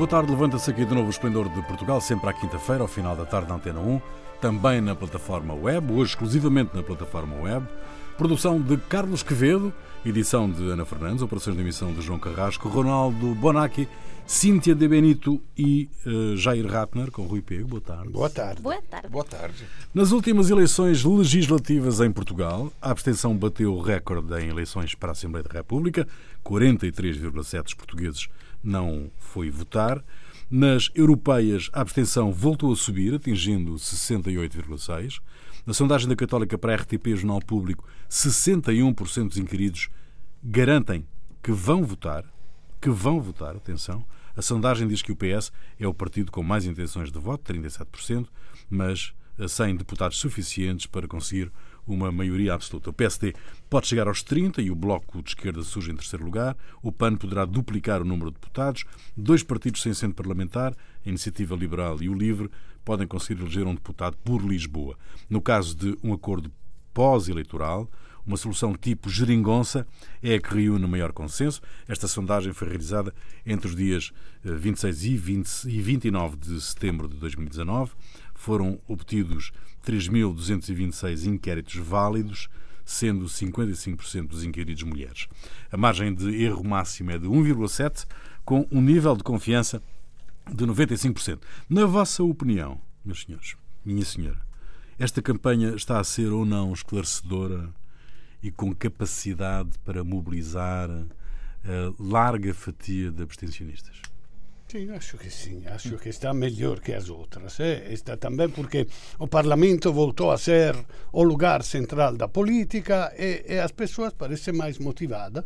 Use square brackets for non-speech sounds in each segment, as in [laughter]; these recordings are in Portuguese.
Boa tarde, levanta-se aqui de novo o Esplendor de Portugal, sempre à quinta-feira, ao final da tarde na Antena 1, também na plataforma web, hoje exclusivamente na plataforma web. Produção de Carlos Quevedo, edição de Ana Fernandes, operações de emissão de João Carrasco, Ronaldo Bonacci, Cíntia De Benito e uh, Jair Ratner, com Rui Pego. Boa tarde. Boa tarde. Boa tarde. Boa tarde. Nas últimas eleições legislativas em Portugal, a abstenção bateu o recorde em eleições para a Assembleia da República. 43,7% dos portugueses não foi votar. Nas europeias, a abstenção voltou a subir, atingindo 68,6%. Na sondagem da Católica para a RTP Jornal Público, 61% dos inquiridos garantem que vão votar, que vão votar, atenção, a sondagem diz que o PS é o partido com mais intenções de voto, 37%, mas sem deputados suficientes para conseguir uma maioria absoluta. O PSD pode chegar aos 30 e o Bloco de Esquerda surge em terceiro lugar. O PAN poderá duplicar o número de deputados. Dois partidos sem centro parlamentar, a Iniciativa Liberal e o Livre, podem conseguir eleger um deputado por Lisboa. No caso de um acordo pós-eleitoral, uma solução tipo geringonça é a que reúne o maior consenso. Esta sondagem foi realizada entre os dias 26 eh, e, 20, e 29 de setembro de 2019. Foram obtidos 3.226 inquéritos válidos, sendo 55% dos inquiridos mulheres. A margem de erro máxima é de 1,7, com um nível de confiança de 95%. Na vossa opinião, meus senhores, minha senhora, esta campanha está a ser ou não esclarecedora e com capacidade para mobilizar a larga fatia de abstencionistas? Sim, acho que sim, acho que está melhor que as outras. Eh? Está também porque o Parlamento voltou a ser o lugar central da política e, e as pessoas parecem mais motivadas.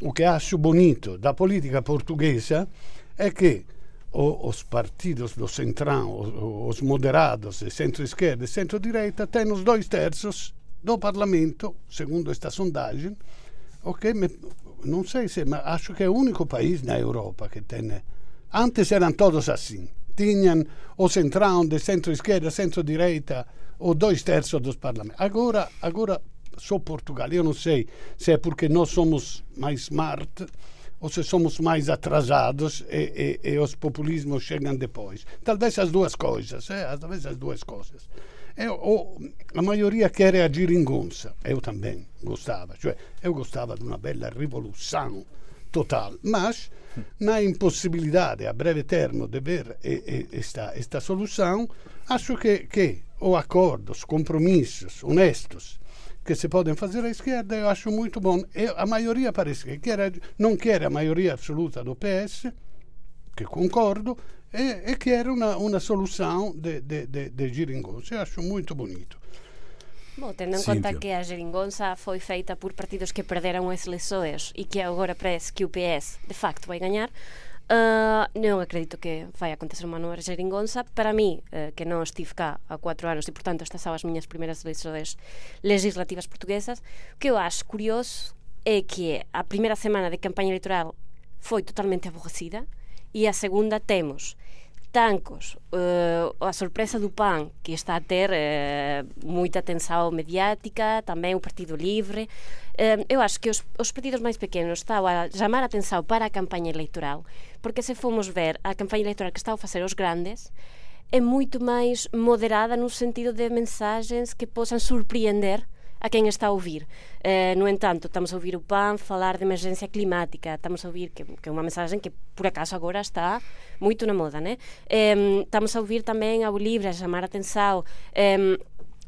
O que acho bonito da política portuguesa é que os partidos do centrão, os moderados, centro-esquerda e centro-direita, têm os dois terços do Parlamento, segundo esta sondagem, ok? Não sei se, mas acho que é o único país na Europa que tem. Antes eram todos assim. Tinham o centrão de centro-esquerda, centro-direita, ou dois terços dos parlamentos. Agora, agora só Portugal. Eu não sei se é porque nós somos mais smart ou se somos mais atrasados e, e, e os populismos chegam depois. Talvez as duas coisas, eh? talvez as duas coisas. Eu, o, a maioria quer a geringonça. Eu também gostava. Cioè, eu gostava de uma bela revolução total. Mas, na impossibilidade a breve termo de ver esta, esta solução, acho que, que o acordos, compromissos honestos que se podem fazer à esquerda, eu acho muito bom. Eu, a maioria parece que quer, não quer a maioria absoluta do PS, que concordo, e, e quer uma, uma solução de, de, de, de geringonça. Eu acho muito bonito. Bo, tendo en conta que a geringonça foi feita por partidos que perderan as lesoes e que agora parece que o PS de facto vai gañar, Uh, non acredito que vai acontecer unha nova xeringonza. Para mí, uh, que non estive cá há cuatro anos e, portanto, estas são as miñas primeiras eleições legislativas portuguesas, o que eu acho curioso é que a primeira semana de campaña eleitoral foi totalmente aborrecida e a segunda temos Tancos, uh, a sorpresa do PAN, que está a ter uh, moita atenção mediática, tamén o Partido Livre. Uh, eu acho que os, os partidos máis pequenos están a chamar a atenção para a campaña electoral, porque se fomos ver a campaña electoral que están a facer os grandes, é moito máis moderada no sentido de mensagens que possam surpreender a quem está a ouvir. Uh, no entanto, estamos a ouvir o PAN falar de emergência climática, estamos a ouvir que, que é uma mensagem que, por acaso, agora está muito na moda, né? Um, estamos a ouvir também ao Livre chamar a atenção. Um,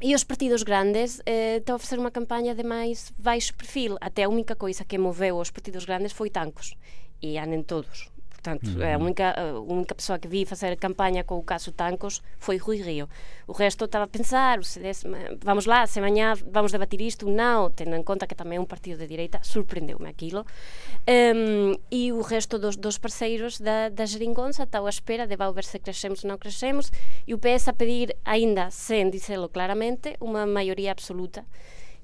e os partidos grandes eh, estão a fazer uma campanha de mais baixo perfil. Até a única coisa que moveu os partidos grandes foi tancos. E andem todos. Portanto, uhum. a, única, a única pessoa que vi fazer campanha com o caso Tancos foi Rui Rio. O resto estava a pensar, vamos lá, se amanhã vamos debatir isto, não, tendo em conta que também é um partido de direita, surpreendeu-me aquilo. Um, e o resto dos, dos parceiros da, da geringonça estão à espera de ver se crescemos ou não crescemos, e o PS a pedir, ainda sem dizê-lo claramente, uma maioria absoluta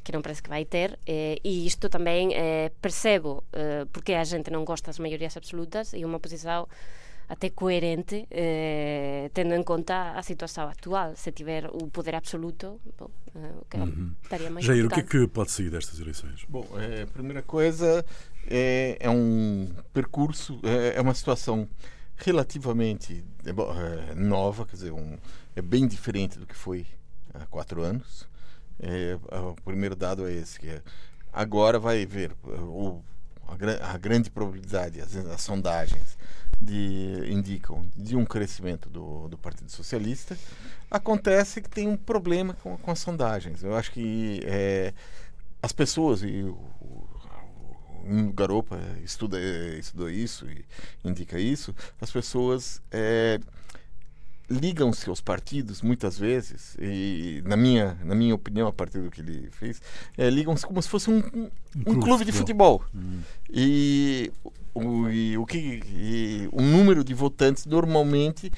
que non parece que vai ter eh, e isto tamén eh, percebo eh, porque a gente non gosta das maiorias absolutas e unha posición até coerente eh, tendo en conta a situação actual se tiver o poder absoluto bom, eh, que uhum. estaria mais Jair, o que é que pode sair destas eleições? Bom, a primeira coisa é, é um percurso é, é uma situação relativamente é, nova, quer dizer, um, é bem diferente do que foi há quatro anos. É, o primeiro dado é esse, que é, agora vai ver o, a, a, grande probabilidade, as, as sondagens de, indicam de um crescimento do, do Partido Socialista. Acontece que tem um problema com, com as sondagens. Eu acho que é, as pessoas, e o, o Garopa estuda, estudou isso e indica isso, as pessoas é, ligam-se aos partidos muitas vezes e na minha na minha opinião a partir do que ele fez é, ligam-se como se fosse um, um, um clube de futebol. hum. e o, e, o que e, o número de votantes normalmente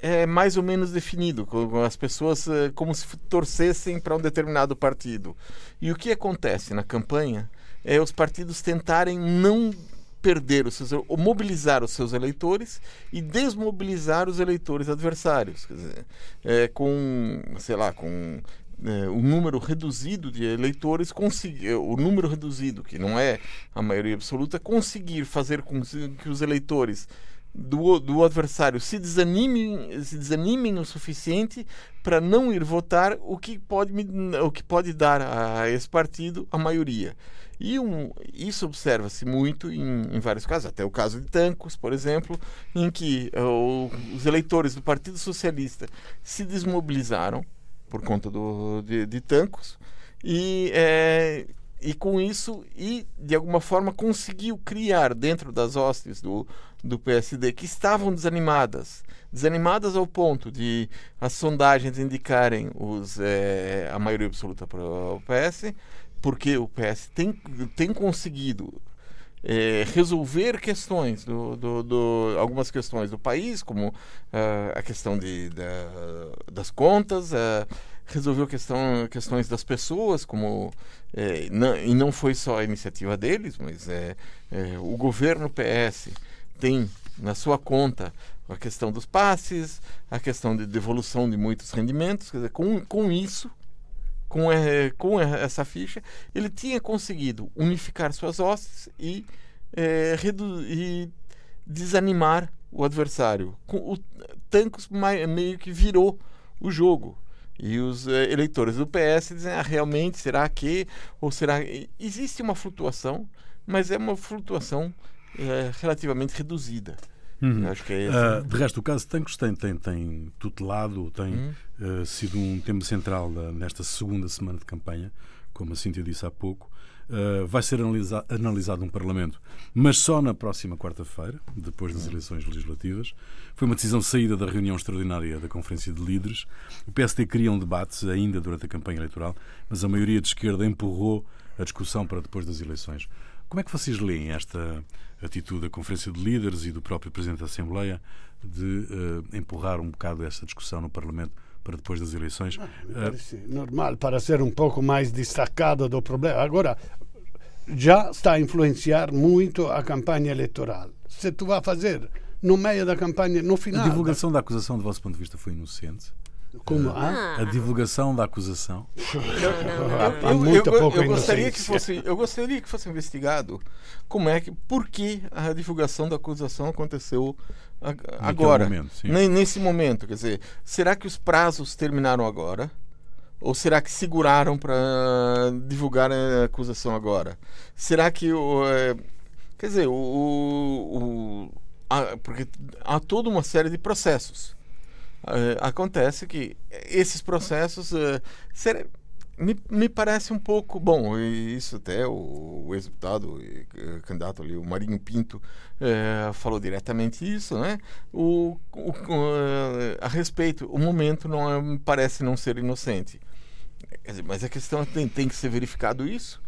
é mais ou menos definido com as pessoas é, como se torcessem para um determinado partido. E o que acontece na campanha é os partidos tentarem não perder os seus, mobilizar os seus eleitores e desmobilizar os eleitores adversários, dizer, é, com, sei lá, com é, o número reduzido de eleitores conseguir o número reduzido que não é a maioria absoluta conseguir fazer com que os eleitores do, do adversário se desanimem, se desanimem o suficiente para não ir votar o que pode o que pode dar a esse partido a maioria e um, isso observa-se muito em, em, vários casos, até o caso de Tancos, por exemplo, em que uh, os eleitores do Partido Socialista se desmobilizaram por conta do, de, de Tancos e, é, e com isso, e de alguma forma conseguiu criar dentro das hostes do, do PSD, que estavam desanimadas, desanimadas ao ponto de as sondagens indicarem os, é, a maioria absoluta para o PS, porque o PS tem, tem conseguido é, resolver questões do, do, do, algumas questões do país como uh, a questão de, da, das contas uh, resolveu questão, questões das pessoas como é, não, e não foi só a iniciativa deles mas é, é, o governo PS tem na sua conta a questão dos passes a questão de devolução de muitos rendimentos quer dizer, com, com isso com, é, com essa ficha, ele tinha conseguido unificar suas hostes e, é, e desanimar o adversário. O Tancos meio que virou o jogo. E os é, eleitores do PS dizem: ah, realmente, será que? Ou será. Existe uma flutuação, mas é uma flutuação é, relativamente reduzida. Uhum. Acho que é. Uh, de resto, o caso Tancos tem, tem, tem tutelado, tem uhum. uh, sido um tema central da, nesta segunda semana de campanha, como a Cíntia disse há pouco. Uh, vai ser analisa analisado no Parlamento, mas só na próxima quarta-feira, depois das eleições legislativas. Foi uma decisão saída da reunião extraordinária da Conferência de Líderes. O PSD queria um debate ainda durante a campanha eleitoral, mas a maioria de esquerda empurrou a discussão para depois das eleições. Como é que vocês leem esta atitude da Conferência de Líderes e do próprio Presidente da Assembleia de uh, empurrar um bocado essa discussão no Parlamento para depois das eleições? Ah, parece normal para ser um pouco mais destacado do problema. Agora, já está a influenciar muito a campanha eleitoral. Se tu vai fazer no meio da campanha, no final. A divulgação da acusação, do vosso ponto de vista, foi inocente? Como ah? A divulgação da acusação. Há muita eu, eu, eu gostaria que fosse, eu gostaria que fosse investigado como é que, por que a divulgação da acusação aconteceu agora, momento, nesse momento. Quer dizer, será que os prazos terminaram agora? Ou será que seguraram para divulgar a acusação agora? Será que o. É, quer dizer, o. o a, porque há toda uma série de processos uh, acontece que esses processos uh, me, me parece um pouco bom isso até o, o ex-deputado e uh, candidato ali o Marinho Pinto falou diretamente isso né? O, o a respeito o momento não é, parece não ser inocente. Dizer, mas a questão tem, tem que ser verificado isso.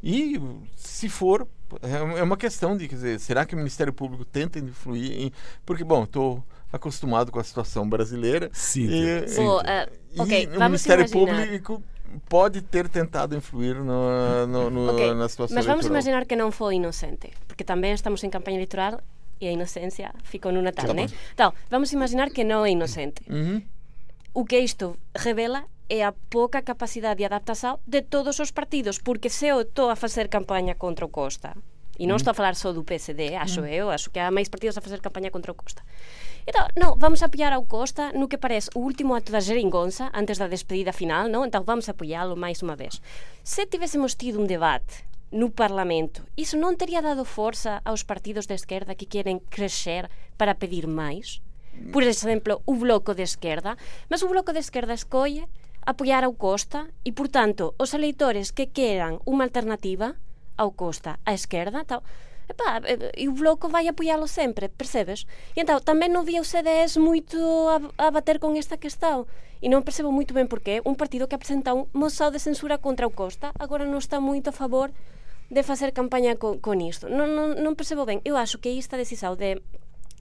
E se for é, é uma questão de quer dizer será que o Ministério Público tenta influir em, porque bom estou acostumado com a situação brasileira. Sim. E, sim. uh, okay, e o Ministério imaginar. Público pode ter tentado influir no, no, no, okay, na situação Mas vamos eleitoral. imaginar que não foi inocente, porque também estamos em campanha eleitoral e a inocência ficou no Natal, né? Então, vamos imaginar que não é inocente. Uhum. O que isto revela é a pouca capacidade de adaptação de todos os partidos, porque se eu estou a fazer campanha contra o Costa E non estou a falar só do PSD, acho eu, acho que há máis partidos a facer campaña contra o Costa. Então, non, vamos apoiar ao Costa no que parece o último acto da xeringonza antes da despedida final, non? Então vamos apoiálo máis unha vez. Se tivésemos tido un debate no Parlamento, iso non teria dado forza aos partidos de esquerda que queren crescer para pedir máis? Por exemplo, o bloco de esquerda. Mas o bloco de esquerda escolle apoiar ao Costa e, portanto, os eleitores que queran unha alternativa ao Costa, á esquerda, tal, epá, e o Bloco vai apoiá-lo sempre, percebes? E então, tamén non via o CDS moito a, a bater con esta questão. E non percebo moito ben porqué un partido que apresenta un moção de censura contra o Costa agora non está moito a favor de facer campaña con, con isto. Non, non, non percebo ben. Eu acho que esta decisão de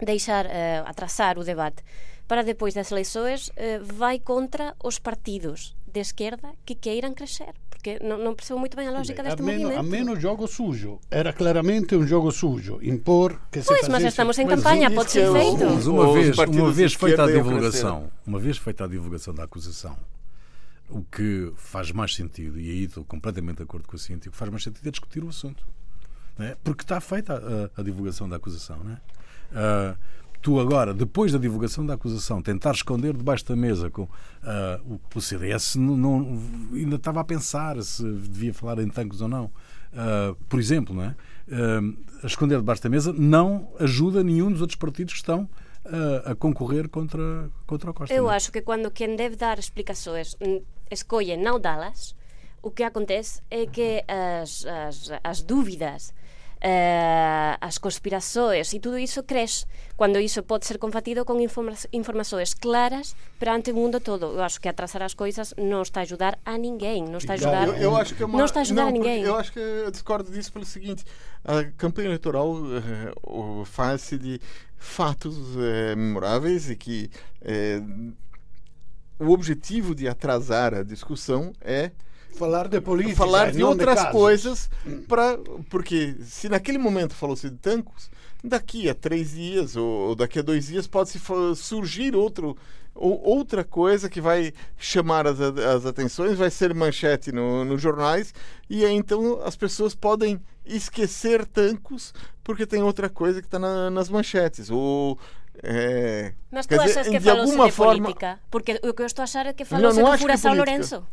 deixar uh, atrasar o debate para depois das eleições uh, vai contra os partidos de esquerda que queiram crescer porque não, não percebo muito bem a lógica deste almeno, movimento. Almeno jogo sujo. Era claramente um jogo sujo. Impor que se Pois, mas já estamos em campanha, pode ser feito. Mas uma vez, uma vez feita a divulgação, uma vez feita a divulgação da acusação, o que faz mais sentido, e aí estou completamente de acordo com o Cintia, o que faz mais sentido é discutir o assunto. É? Porque está feita a, a, divulgação da acusação. Não é? Uh, tu agora, depois da divulgação da acusação, tentar esconder debaixo da mesa com uh, o, o, CDS não, não, ainda estava a pensar se devia falar em tanques ou não. Uh, por exemplo, não é? Uh, a esconder debaixo da mesa não ajuda nenhum dos outros partidos que estão a concorrer contra, contra o Costa. Eu não? É? acho que quando quem deve dar explicações hum, escolhe não dá-las, o que acontece é que as, as, as dúvidas uh, as conspirações e tudo isso cresce quando isso pode ser combatido com informa informações claras perante o mundo todo. Eu acho que atrasar as coisas não está a ajudar a ninguém, não está a ajudar, eu, eu acho que é uma, não está a ajudar não, a ninguém. Eu acho que eu discordo disso pelo seguinte: a campanha eleitoral uh, faz-se de fatos uh, memoráveis e que o objetivo de atrasar a discussão é falar de política, falar de outras de coisas, para porque se naquele momento falou-se de tancos, daqui a três dias ou, daqui a dois dias pode se surgir outro ou outra coisa que vai chamar as, as atenções, vai ser manchete no, nos jornais e aí, então as pessoas podem esquecer tancos porque tem outra coisa que está na, nas manchetes ou é, Mas tu achas dizer, que falou-se de forma... política? Porque o que eu estou a achar é que falou-se do Furação Lourenço.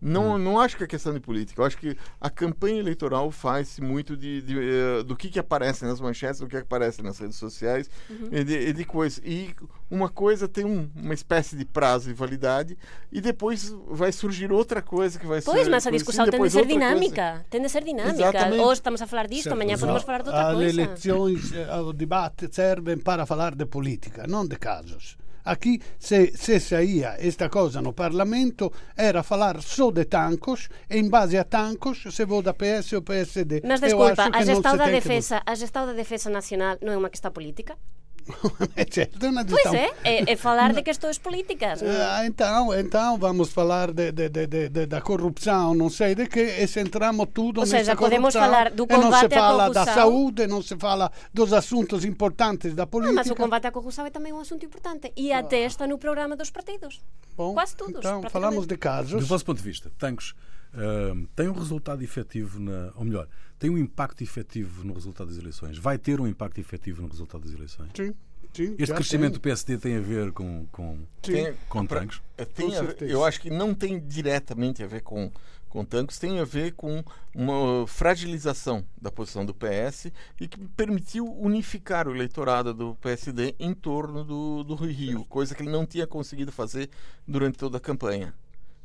Não, hum. não acho que é questão de política. Eu acho que a campanha eleitoral faz muito de, de, de eh, do que, que aparece nas manchetes, do que aparece nas redes sociais uhum. e, de, de coisas. E uma coisa tem um, uma espécie de prazo e validade e depois vai surgir outra coisa que vai pois, ser... Pois, mas a discussão assim, tem de ser dinâmica. Coisa. Tem de ser dinâmica. Exatamente. Hoje estamos a falar disto, certo. amanhã podemos falar de outra As coisa. As eleições, eh, o debate servem para falar de política, não de casos. Aqui, se, se saía esta cosa no Parlamento, era falar só de tancos e em base a tancos se vota PS ou PSD. Mas desculpa, a gestão da defesa, a gestão da defesa nacional não é uma questão política? [laughs] certo, é pois é, é, é, falar de questões políticas. Ah, então, então vamos falar de, de, de, de, da corrupção, não sei de que, e centramos tudo Ou seja, podemos falar do combate e não se fala da saúde, não se fala dos assuntos importantes da política. Não, mas o combate à corrupção é também um assunto importante e até ah. está no programa dos partidos. Bom, Quase todos. Então, falamos de casos. Do vosso ponto de vista, Tancos uh, tem um resultado efetivo, na, ou melhor, tem um impacto efetivo no resultado das eleições? Vai ter um impacto efetivo no resultado das eleições? Sim. Sim, este crescimento tem. do PSD tem a ver com, com, tem, com tancos? Tem a, eu acho que não tem diretamente a ver com, com tancos, tem a ver com uma fragilização da posição do PS e que permitiu unificar o eleitorado do PSD em torno do, do Rio, coisa que ele não tinha conseguido fazer durante toda a campanha.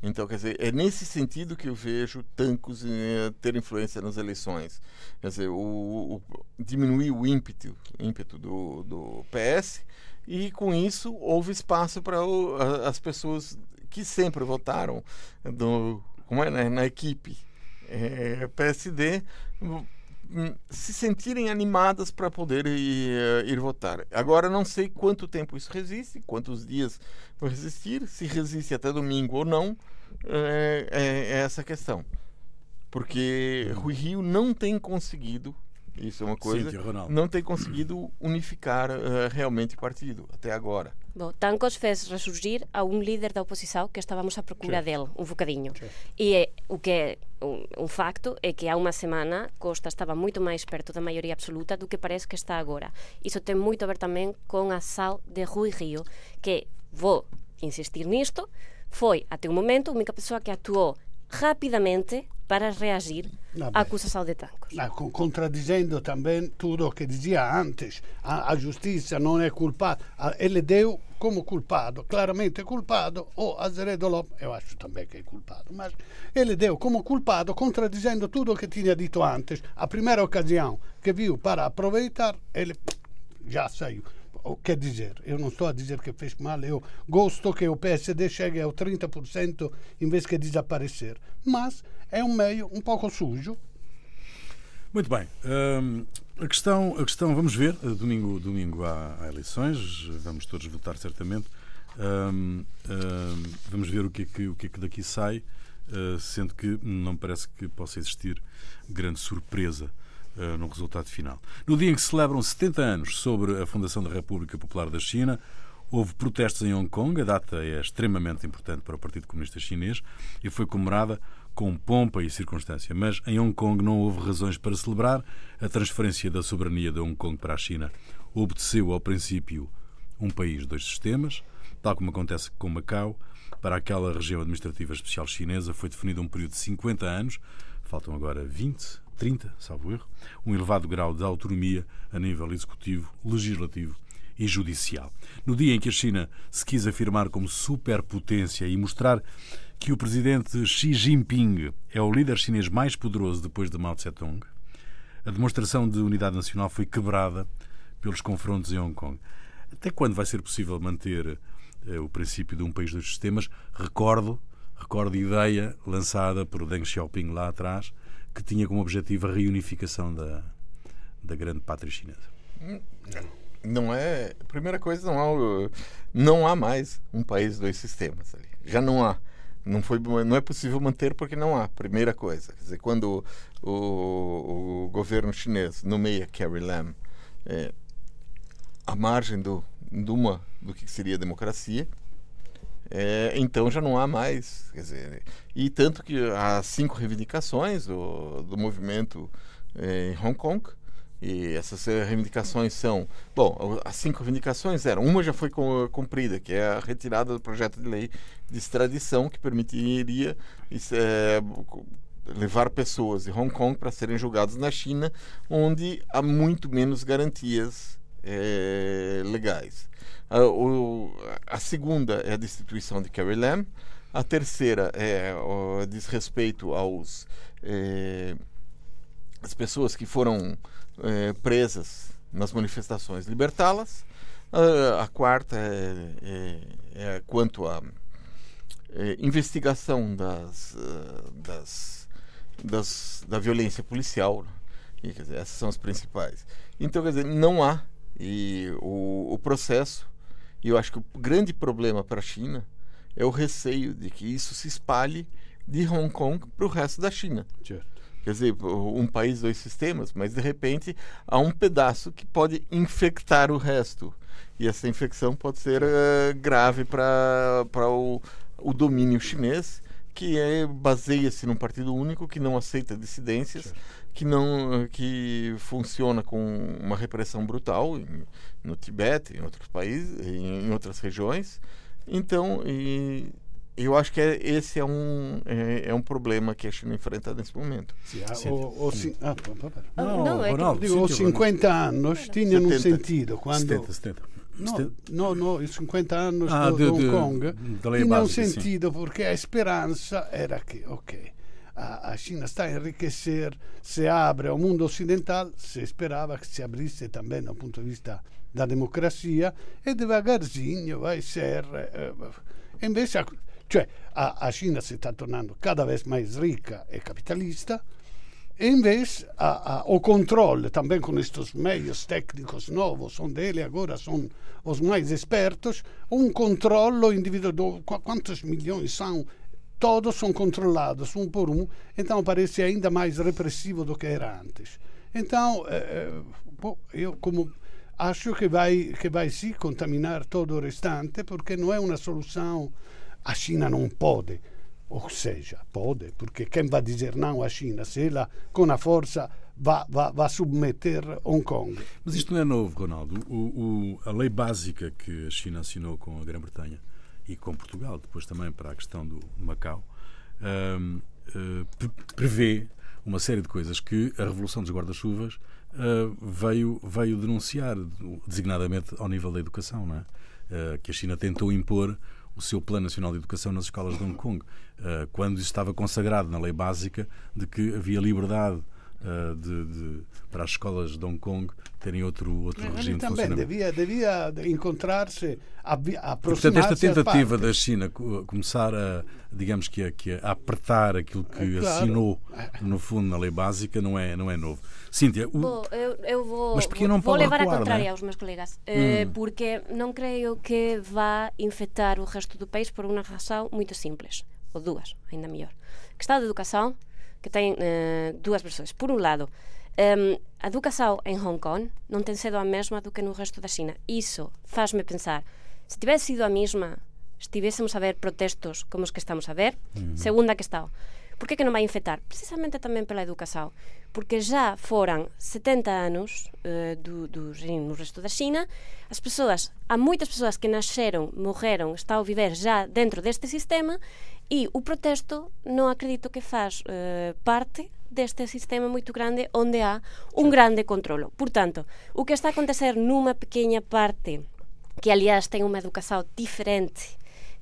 Então, quer dizer, é nesse sentido que eu vejo Tancos eh, ter influência nas eleições. Quer dizer, o, o, diminuir o ímpeto, ímpeto do, do PS e, com isso, houve espaço para as pessoas que sempre votaram do, como é, né, na equipe é, PSD se sentirem animadas para poder ir, ir, votar. Agora não sei quanto tempo isso resiste, quantos dias vai resistir, se resiste até domingo ou não, é, é, é essa questão. Porque Rui Rio não tem conseguido Isso é uma coisa. não tem conseguido unificar uh, realmente o partido até agora. Bom, Tancos fez ressurgir a um líder da oposição que estávamos à procura dele, um bocadinho. Sim. E é, o que é um, um, facto é que há uma semana Costa estava muito mais perto da maioria absoluta do que parece que está agora. Isso tem muito a ver também com a sal de Rui Rio, que, vou insistir nisto, foi até o momento a única pessoa que atuou rapidamente para reagir à acusação de Tancos. contradizendo também tudo o que dizia antes, a, a justiça não é culpada, ele deu como culpado, claramente culpado, o Azeredo Lopes, eu acho também que é culpado, mas ele deu como culpado, contradizendo tudo o que tinha dito antes. A primeira ocasião que viu para aproveitar, ele já saiu quer dizer, eu não estou a dizer que fez mal, eu gosto que o PSD chegue ao 30% em vez de desaparecer. Mas é um meio um pouco sujo. Muito bem. Um, a, questão, a questão, vamos ver, domingo, domingo há, há eleições, vamos todos votar certamente. Um, um, vamos ver o que, é que, o que é que daqui sai, uh, sendo que não parece que possa existir grande surpresa uh, no resultado final. No dia em que celebram 70 anos sobre a fundação da República Popular da China, houve protestos em Hong Kong. A data é extremamente importante para o Partido Comunista Chinês e foi comemorada com pompa e circunstância. Mas em Hong Kong não houve razões para celebrar. A transferência da soberania de Hong Kong para a China obedeceu ao princípio um país, dois sistemas, tal como acontece com Macau. Para aquela região administrativa especial chinesa foi definido um período de 50 anos, faltam agora 20 30, salvo erro, um elevado grau de autonomia a nível executivo, legislativo e judicial. No dia em que a China se quis afirmar como superpotência e mostrar que o presidente Xi Jinping é o líder chinês mais poderoso depois de Mao Tse-tung, a demonstração de unidade nacional foi quebrada pelos confrontos em Hong Kong. Até quando vai ser possível manter eh, o princípio de um país dos sistemas? Recordo, recordo a ideia lançada por Deng Xiaoping lá atrás, que tinha como objetivo a reunificação da, da grande pátria chinesa. Não é. Primeira coisa, não há, não há mais um país dois sistemas ali. Já não há. Não, foi, não é possível manter porque não há. Primeira coisa. Quer dizer, quando o, o governo chinês nomeia Carrie Lam é, à margem do, de uma, do que seria democracia, é, então já não há mais. Quer dizer, e tanto que há cinco reivindicações do, do movimento é, em Hong Kong. E essas reivindicações são. Bom, as cinco reivindicações eram. Uma já foi cumprida, que é a retirada do projeto de lei de extradição, que permitiria é, levar pessoas de Hong Kong para serem julgadas na China, onde há muito menos garantias é, legais. A, o, a, segunda é a destituição de Carrie Lam. A terceira é o, diz respeito aos é, as pessoas que foram é, presas nas manifestações, libertá-las. A, a, quarta é, é, é quanto à é, investigação das, das, das, da violência policial. E, dizer, essas são as principais. Então, quer dizer, não há e o, o processo e eu acho que o grande problema para a China é o receio de que isso se espalhe de Hong Kong para o resto da China. Certo. Quer dizer, um país, dois sistemas, mas de repente há um pedaço que pode infectar o resto. E essa infecção pode ser uh, grave para o, o domínio chinês, que é, baseia-se num partido único que não aceita dissidências. Certo que não que funciona com uma repressão brutal em, no Tibete, em outros países, em, em outras regiões. Então, e, eu acho que é, esse é um, é, é, um problema que a China enfrenta nesse momento. Sim, o, o, ah, não, não, é Ronaldo, digo, os 50 anos tinham um sentido quando 70, 70. No, no, no, i 50 anni ah, di Hong Kong tinha um sentido perché a speranza era che, ok, a, China está a enriquecer, se abre ao mundo ocidental, se esperava que se abrisse também do ponto de vista da democracia e devagarzinho vai ser. Eh, invece, a, cioè, a, a China si sta tornando cada vez mais rica e capitalista. E invece a, a, o controle também com estes meios técnicos novos, onde eles agora são os mais espertos, um controle individual. Quantos milhões são todos são controlados um por um, então parece ainda mais repressivo do que era antes. Então, eh, bom, eu como acho que vai, que vai sim contaminar todo o restante, porque não é uma solução. A China não pode, ou seja, pode, porque quem vai dizer não à China se ela, com a força, vai submeter Hong Kong? Mas isto não é novo, Ronaldo. O, o, a lei básica que a China assinou com a Grã-Bretanha e com Portugal, depois também para a questão do Macau, uh, eh, prevê uma série de coisas que a Revolução dos Guarda-Chuvas uh, veio, veio denunciar, designadamente ao nível da educação, não é? Uh, que a China tentou impor o seu Plano Nacional de Educação nas escolas de Hong Kong, uh, quando isso estava consagrado na lei básica de que havia liberdade uh, de, de, para as escolas de Hong Kong terem outro, outro regime também de devia, devia encontrar-se, aproximar-se. Portanto, esta tentativa da China começar a, digamos que, a, que a apertar aquilo que é, claro. assinou, no fundo, na lei básica, não é, não é novo. Cíntia, o... Bom, eu, eu vou, Mas vou, vou levar recuar, a contrária é? aos meus colegas, eh, hum. porque não creio que vá infectar o resto do país por uma razão muito simples, ou duas, ainda melhor. Que está de educação que tem uh, eh, duas versões. Por um lado, um, a educação em Hong Kong não tem sido a mesma do que no resto da China. Isso faz-me pensar, se tivesse sido a mesma, estivéssemos a ver protestos como os que estamos a ver. Uhum. Segunda questão, por que, que non vai infectar? Precisamente tamén pela educación. Porque já foran 70 anos uh, do, do no resto da China, as persoas, há moitas persoas que nasceron, morreron, estão a viver já dentro deste sistema e o protesto non acredito que faz uh, parte deste sistema moito grande onde há un grande controlo. Por tanto, o que está a acontecer nunha pequena parte que aliás ten unha educación diferente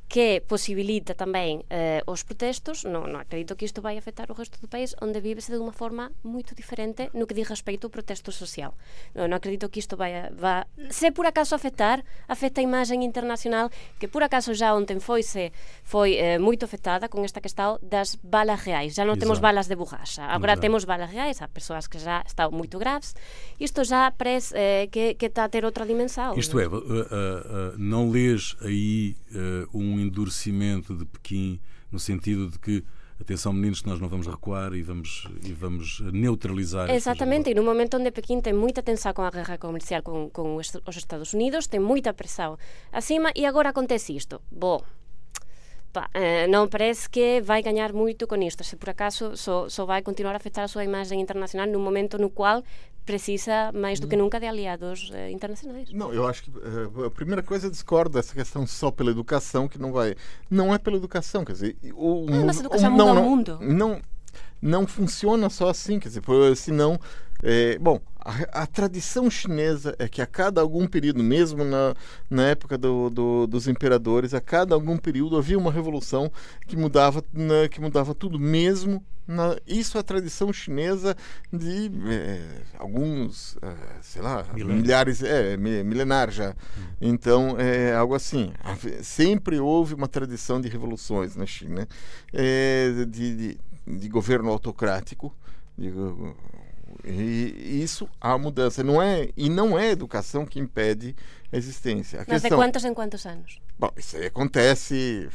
que posibilita tamén eh, os protestos, non, non acredito que isto vai afectar o resto do país onde vivese de unha forma moito diferente no que diz respeito ao protesto social. Non, non acredito que isto vai, va, se por acaso afectar, afecta a imagen internacional que por acaso já ontem foi se foi eh, moito afectada con esta questão das balas reais. Já non Exato. temos balas de borracha, agora Exato. temos balas reais, há persoas que já estão moito graves. Isto já parece eh, que, que está a ter outra dimensão. Isto é, uh, uh, uh, não lês aí um endurecimento de Pequim no sentido de que atenção meninos que nós não vamos recuar e vamos e vamos neutralizar exatamente e no momento onde Pequim tem muita tensão com a guerra comercial com, com os Estados Unidos tem muita pressão acima e agora acontece isto. Bom Pá, eh, non parece que vai gañar moito con isto se por acaso só, só vai continuar a afectar a súa imagen internacional nun momento no cual precisa mais do que nunca de aliados uh, internacionais. Não, eu acho que uh, a primeira coisa eu discordo dessa questão só pela educação que não vai, não é pela educação, quer dizer, o, não, mas a educação o, muda não, o mundo. Não, não funciona só assim, quer dizer, senão é, bom, a, a, tradição chinesa é que a cada algum período, mesmo na, na época do, do, dos imperadores, a cada algum período havia uma revolução que mudava, na, que mudava tudo, mesmo na, isso é a tradição chinesa de é, alguns, é, sei lá, milhares, é, milenar já. Hum. Então, é algo assim. Sempre houve uma tradição de revoluções na China, é, de, de, de governo autocrático. De, e isso há mudança. Não é, e não é a educação que impede a existência. A Mas questão, de quantos em quantos anos? Bom, isso aí acontece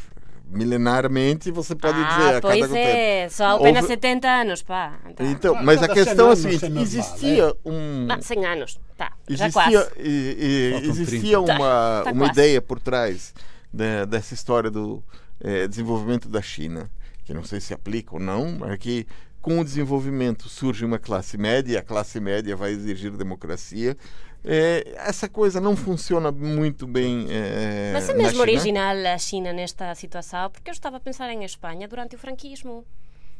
milenarmente, você pode ah, dizer. A pois cada é, só apenas Houve... 70 anos, pá. Então, então mas a questão é a seguinte: existia é? um. Não, 100 anos, tá. Existia, e, e, existia uma, tá, tá uma ideia por trás de, dessa história do é, desenvolvimento da China, que não sei se aplica ou não, mas que com o desenvolvimento surge uma classe média, a classe média vai exigir democracia. É, essa coisa não funciona muito bem. É, Mas é mesmo original a China nesta situação, porque eu estava a pensar em Espanha durante o franquismo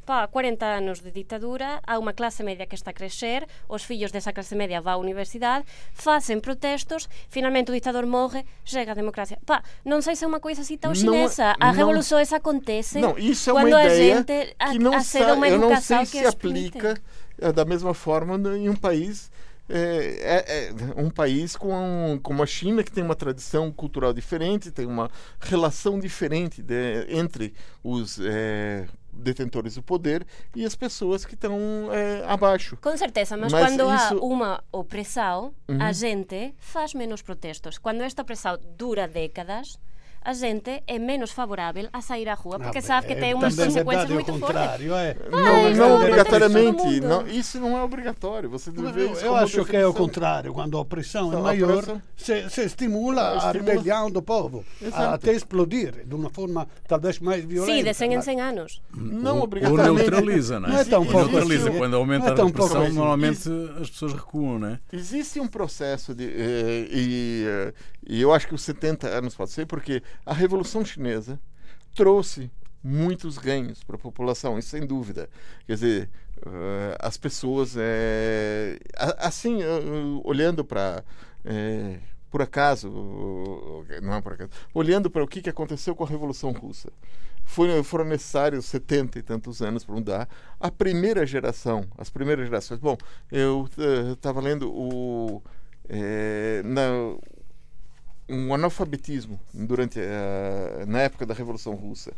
pá, 40 anos de ditadura, há uma classe média que está a crescer, os filhos dessa classe média vão à universidade, fazem protestos, finalmente o ditador morre, chega a democracia. Pá, não sei se é uma coisa assim tão chinesa. Não, revolução essa acontece não, isso é quando uma ideia a gente que não acede a uma educação eu não sei se aplica eh, da mesma forma em um país é, é, é, um país com, como a China, que tem uma tradição cultural diferente, tem uma relação diferente de, entre os é, detentores do poder e as pessoas que estão é, abaixo. Com certeza, mas, mas quando isso... há uma opressão, uhum. a gente faz menos protestos. Quando esta opressão dura décadas, a xente é menos favorável a sair á rua porque Ah, sabe que ten unhas também é consecuencias verdade o moito fortes. contrário, é. Não, isso não acontece obrigatoriamente. Não, isso não é obrigatório. Você deve ver isso Eu acho que é o contrário, quando a opressão é A maior, se, se estimula a rebelião do povo, Exato. até explodir de uma forma talvez mais violenta. Sí, de 100 en mas- 100 anos. Não Ou obrigatoriamente. neutraliza, não é? Não é tão Ou pouco neutraliza. assim. Quando aumenta Não é a repressão, assim. normalmente as pessoas recuam, não é? Existe um processo de. eh, e, eh, e eu acho que os 70 anos ser, porque a Revolução Chinesa trouxe muitos ganhos para a população, isso sem dúvida. Quer dizer, eh, as pessoas. a- assim, eh, olhando para. eh, por acaso, não é por acaso, olhando para o que, que aconteceu com a Revolução Russa. Foi, foram necessários 70 e tantos anos para mudar. A primeira geração, as primeiras gerações. Bom, eu estava lendo o. eh, na, um analfabetismo durante a, na época da Revolução Russa.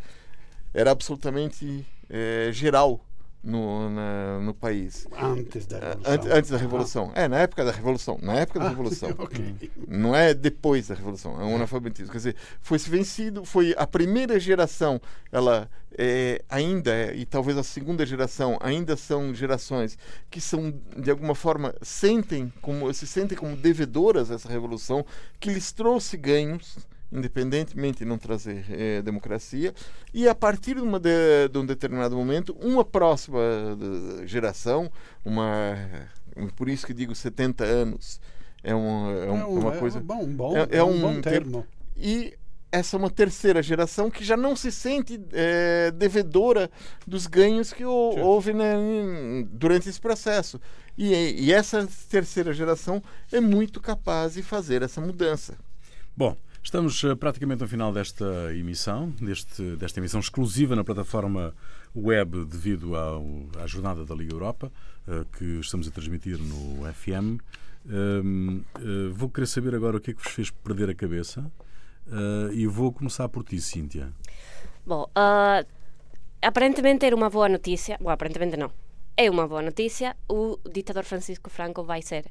Era absolutamente eh, geral no, na- no país. Antes da Revolução. Antes, antes da Revolução. É, na época da Revolução. Na época da Ah, [laughs] Revolução. ok. Não é depois da Revolução, é um analfabetismo. Quer dizer, foi se vencido, foi a primeira geração, ela é, ainda é, e talvez a segunda geração, ainda são gerações que são, de alguma forma, sentem como, se sentem como devedoras dessa revolução, que lhes trouxe ganhos, independentemente de não trazer eh, democracia, e a partir de, uma de, de um determinado momento, uma próxima geração, uma, por isso que digo 70 anos, é, um, é, um- É um- uma é coisa. um bom, bom, é- é é um bom ter- termo. E essa é uma terceira geração que já não se sente eh, devedora dos ganhos que o- houve né, durante esse processo. E, e essa terceira geração é muito capaz de fazer essa mudança. Bom, estamos eh, praticamente no final desta emissão, deste, desta emissão exclusiva na plataforma web devido ao, à Jornada da Liga Europa, eh, que estamos a transmitir no FM. Hum, eh, vou querer saber agora o que é que vos fez perder a cabeça e vou começar por ti, Cíntia. Bom, ah, aparentemente era uma boa notícia. Bom, aparentemente não. É uma boa notícia. O ditador Francisco Franco vai ser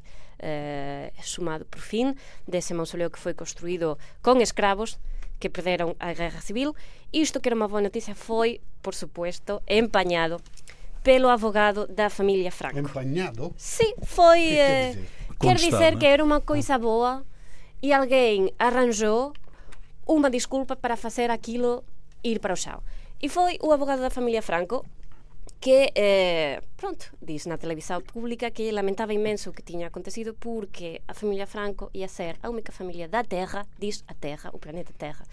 sumado por fim desse mausoleu que foi construído com escravos que perderam a guerra civil. Isto que era uma boa notícia foi, por supuesto, empañado pelo advogado da família Franco. Empanhado? Sim, foi. Que quer eh, dizer? quer dizer né? que era uma coisa boa e alguém arranjou uma desculpa para fazer aquilo ir para o chão. E foi o advogado da família Franco que, eh, pronto, dis na televisão pública que lamentaba imenso o que tiña acontecido porque a familia Franco ia ser a única familia da Terra, dis a Terra, o planeta Terra,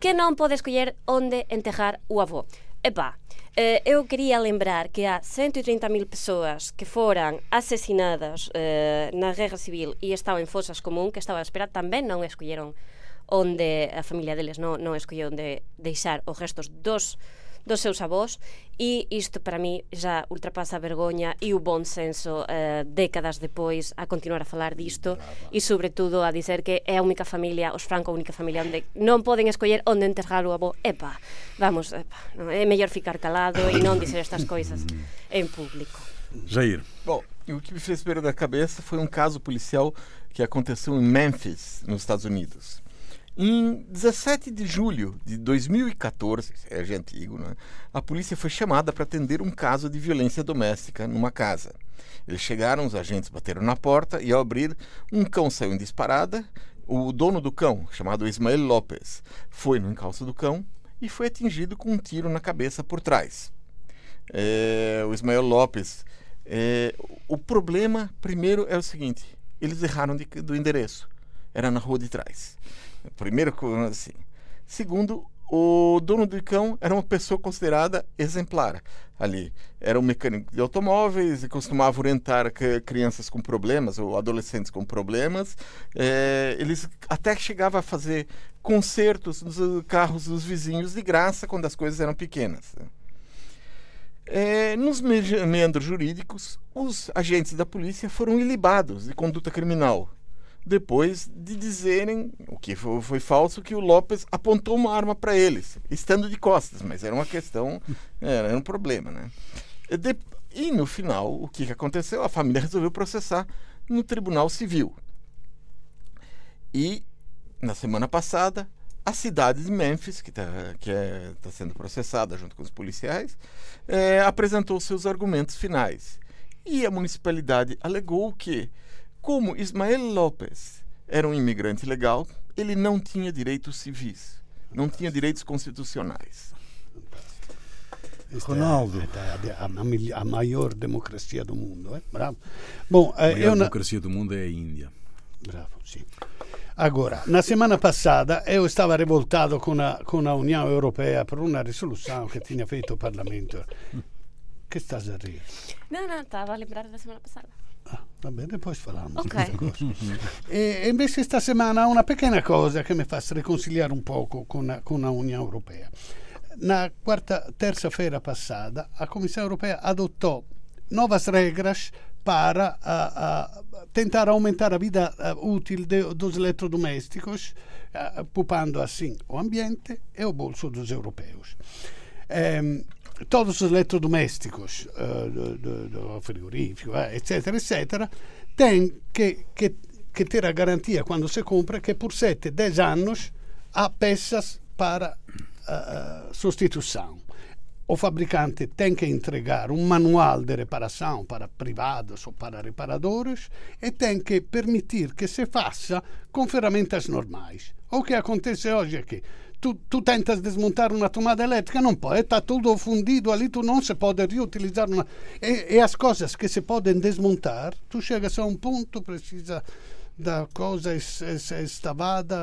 que non pode escoller onde enterrar o avó. Epa, eh, eu quería lembrar que há 130.000 persoas que foran asesinadas eh, na Guerra Civil e estaban en fosas común, que estaba a esperar, tamén non escolleron onde a familia deles non, non escolleu onde deixar os restos dos dos seus avós e isto para mí já ultrapasa a vergoña e o bon senso eh, décadas depois a continuar a falar disto e sobre todo a dizer que é a única familia, os Franco a única familia onde non poden escoller onde enterrar o avó epa, vamos, epa, non, é mellor ficar calado e non dizer estas coisas en público Jair. Bom, o que me fez perder a cabeça foi um caso policial que aconteceu em Memphis, nos Estados Unidos. Em 17 de julho de 2014, é antigo, né? a polícia foi chamada para atender um caso de violência doméstica numa casa. Eles chegaram, os agentes bateram na porta e, ao abrir, um cão saiu em disparada. O dono do cão, chamado Ismael Lopes, foi no encalço do cão e foi atingido com um tiro na cabeça por trás. É, o Ismael Lopes. é, o problema, primeiro, é o seguinte: eles erraram de- do endereço. Era na rua de trás. Primeiro, assim. Segundo, o dono do cão era uma pessoa considerada exemplar ali. Era um mecânico de automóveis e costumava orientar crianças com problemas ou adolescentes com problemas. É, eles até chegavam a fazer consertos nos carros dos vizinhos de graça quando as coisas eram pequenas. É, nos me- meandros jurídicos, os agentes da polícia foram ilibados de conduta criminal, depois de dizerem, o que foi, foi falso, que o Lopes apontou uma arma para eles, estando de costas, mas era uma questão, [laughs] era, um problema, né? E, de- e no final, o que, que aconteceu? A família resolveu processar no Tribunal Civil. E na semana passada, a cidade de Memphis, que está é, tá sendo processada junto com os policiais, é, apresentou seus argumentos finais. E a municipalidade alegou que, como Ismael Lopes era um imigrante legal, ele não tinha direitos civis, não tinha direitos constitucionais. Ronaldo. É, a, a, a, maior democracia do mundo. É? Bravo. Bom, a maior democracia do mundo é a Índia. Bravo, sim. Agora, na semana passada eu estava revoltado com a, com a União Europeia por uma resolução que tinha feito o Parlamento. Que estás a rir? Não, não, estava a lembrar da semana passada. Bene, depois falamos. Ok. e invece esta settimana una pequena cosa che mi fa riconciliare un poco con, con la Unione Europea. Na quarta, terça-feira passada, a Comissão Europeia adotou novas regras para uh, uh, tentar aumentar a vida uh, útil de, dos eletrodomésticos, poupando assim o ambiente e o bolso dos europeus. Um, todos os eletrodomésticos, do, do, do frigorífico, etc., etc., têm que, que, que ter a garantia, quando se compra, que por 7, 10 anos há peças para uh, substituição. O fabricante tem que entregar um manual de reparação para privados ou para reparadores e tem que permitir que se faça com ferramentas normais. O que acontece hoje é que tu, tu tentas desmontar uma tomada elétrica, não pode, está tudo fundido ali, tu não se pode reutilizar. Uma... E, e as coisas que se podem desmontar, tu chegas a um ponto, precisa da cosa estavada,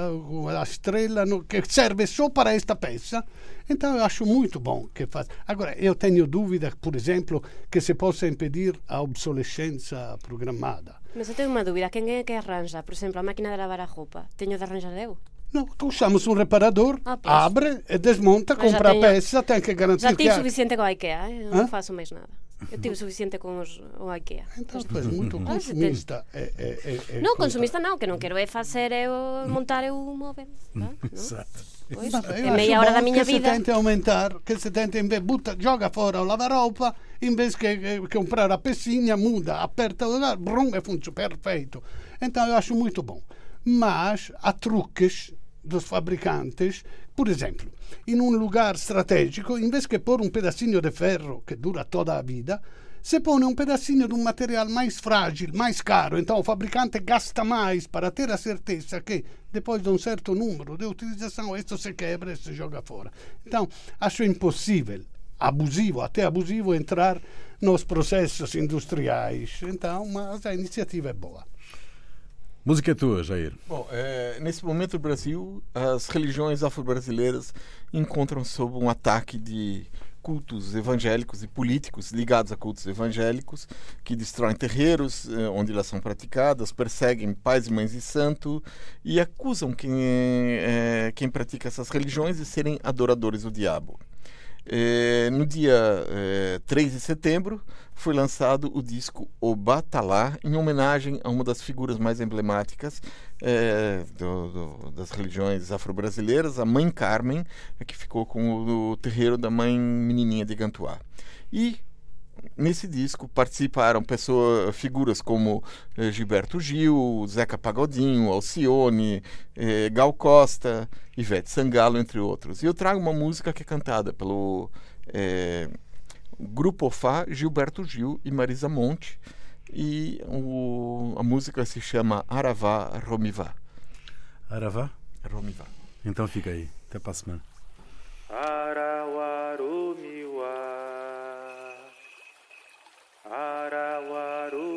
a estrela, que serve só para esta peça. Então eu acho muito bom que faz. Agora, eu tenho dúvida, por exemplo, que se possa impedir a obsolescência programada. Mas eu tenho uma dúvida, quem é que arranja, por exemplo, a máquina de lavar a roupa? Tenho de arranjar eu? Não, tu chamas um reparador, ah, abre, desmonta, Mas compra tenho, a peça, tem que garantir já que Já suficiente com a IKEA, eu Hã? não faço mais nada. Eu tive o suficiente com os, o IKEA. Então tu és muito consumista. É, é, é, não, consumista não, que não quero é fazer eu montar o móvel. Tá? Exato. Pois, é meia hora da minha que vida. Se tente aumentar, que se tente invece, butta, joga fora o lavaroupa, invece que, que comprar a pecinha, muda, aperta o lugar, brum, e funziona perfeito. Então eu acho muito bom. Mas há truques dos fabricantes, por exemplo, em um lugar estratégico, em vez de pôr um pedacinho de ferro que dura toda a vida, se põe um pedacinho de um material mais frágil, mais caro. Então o fabricante gasta mais para ter a certeza que depois de um certo número de utilização, isso se quebra e se joga fora. Então acho impossível, abusivo, até abusivo, entrar nos processos industriais. Então, mas a iniciativa é boa. Música tua, Jair. Bom, é, nesse momento no Brasil, as religiões afro-brasileiras encontram sob um ataque de cultos evangélicos e políticos ligados a cultos evangélicos que destroem terreiros eh, onde elas são praticadas, perseguem pais e mães de santo e acusam quem, é, quem pratica essas religiões de serem adoradores do diabo. É, no dia é, 3 de setembro foi lançado o disco O Batalá, em homenagem a uma das figuras mais emblemáticas é, do, do, das religiões afro-brasileiras, a Mãe Carmen, que ficou com o, o terreiro da Mãe Menininha de Gantuá. E nesse disco participaram pessoas, figuras como eh, Gilberto Gil, Zeca Pagodinho, Alcione, eh, Gal Costa, Ivete Sangalo, entre outros. E eu trago uma música que é cantada pelo eh, Grupo Fá, Gilberto Gil e Marisa Monte. E o, a música se chama Aravá Romivá. Aravá? Romivá. Então fica aí. Até para a semana. Arauaru.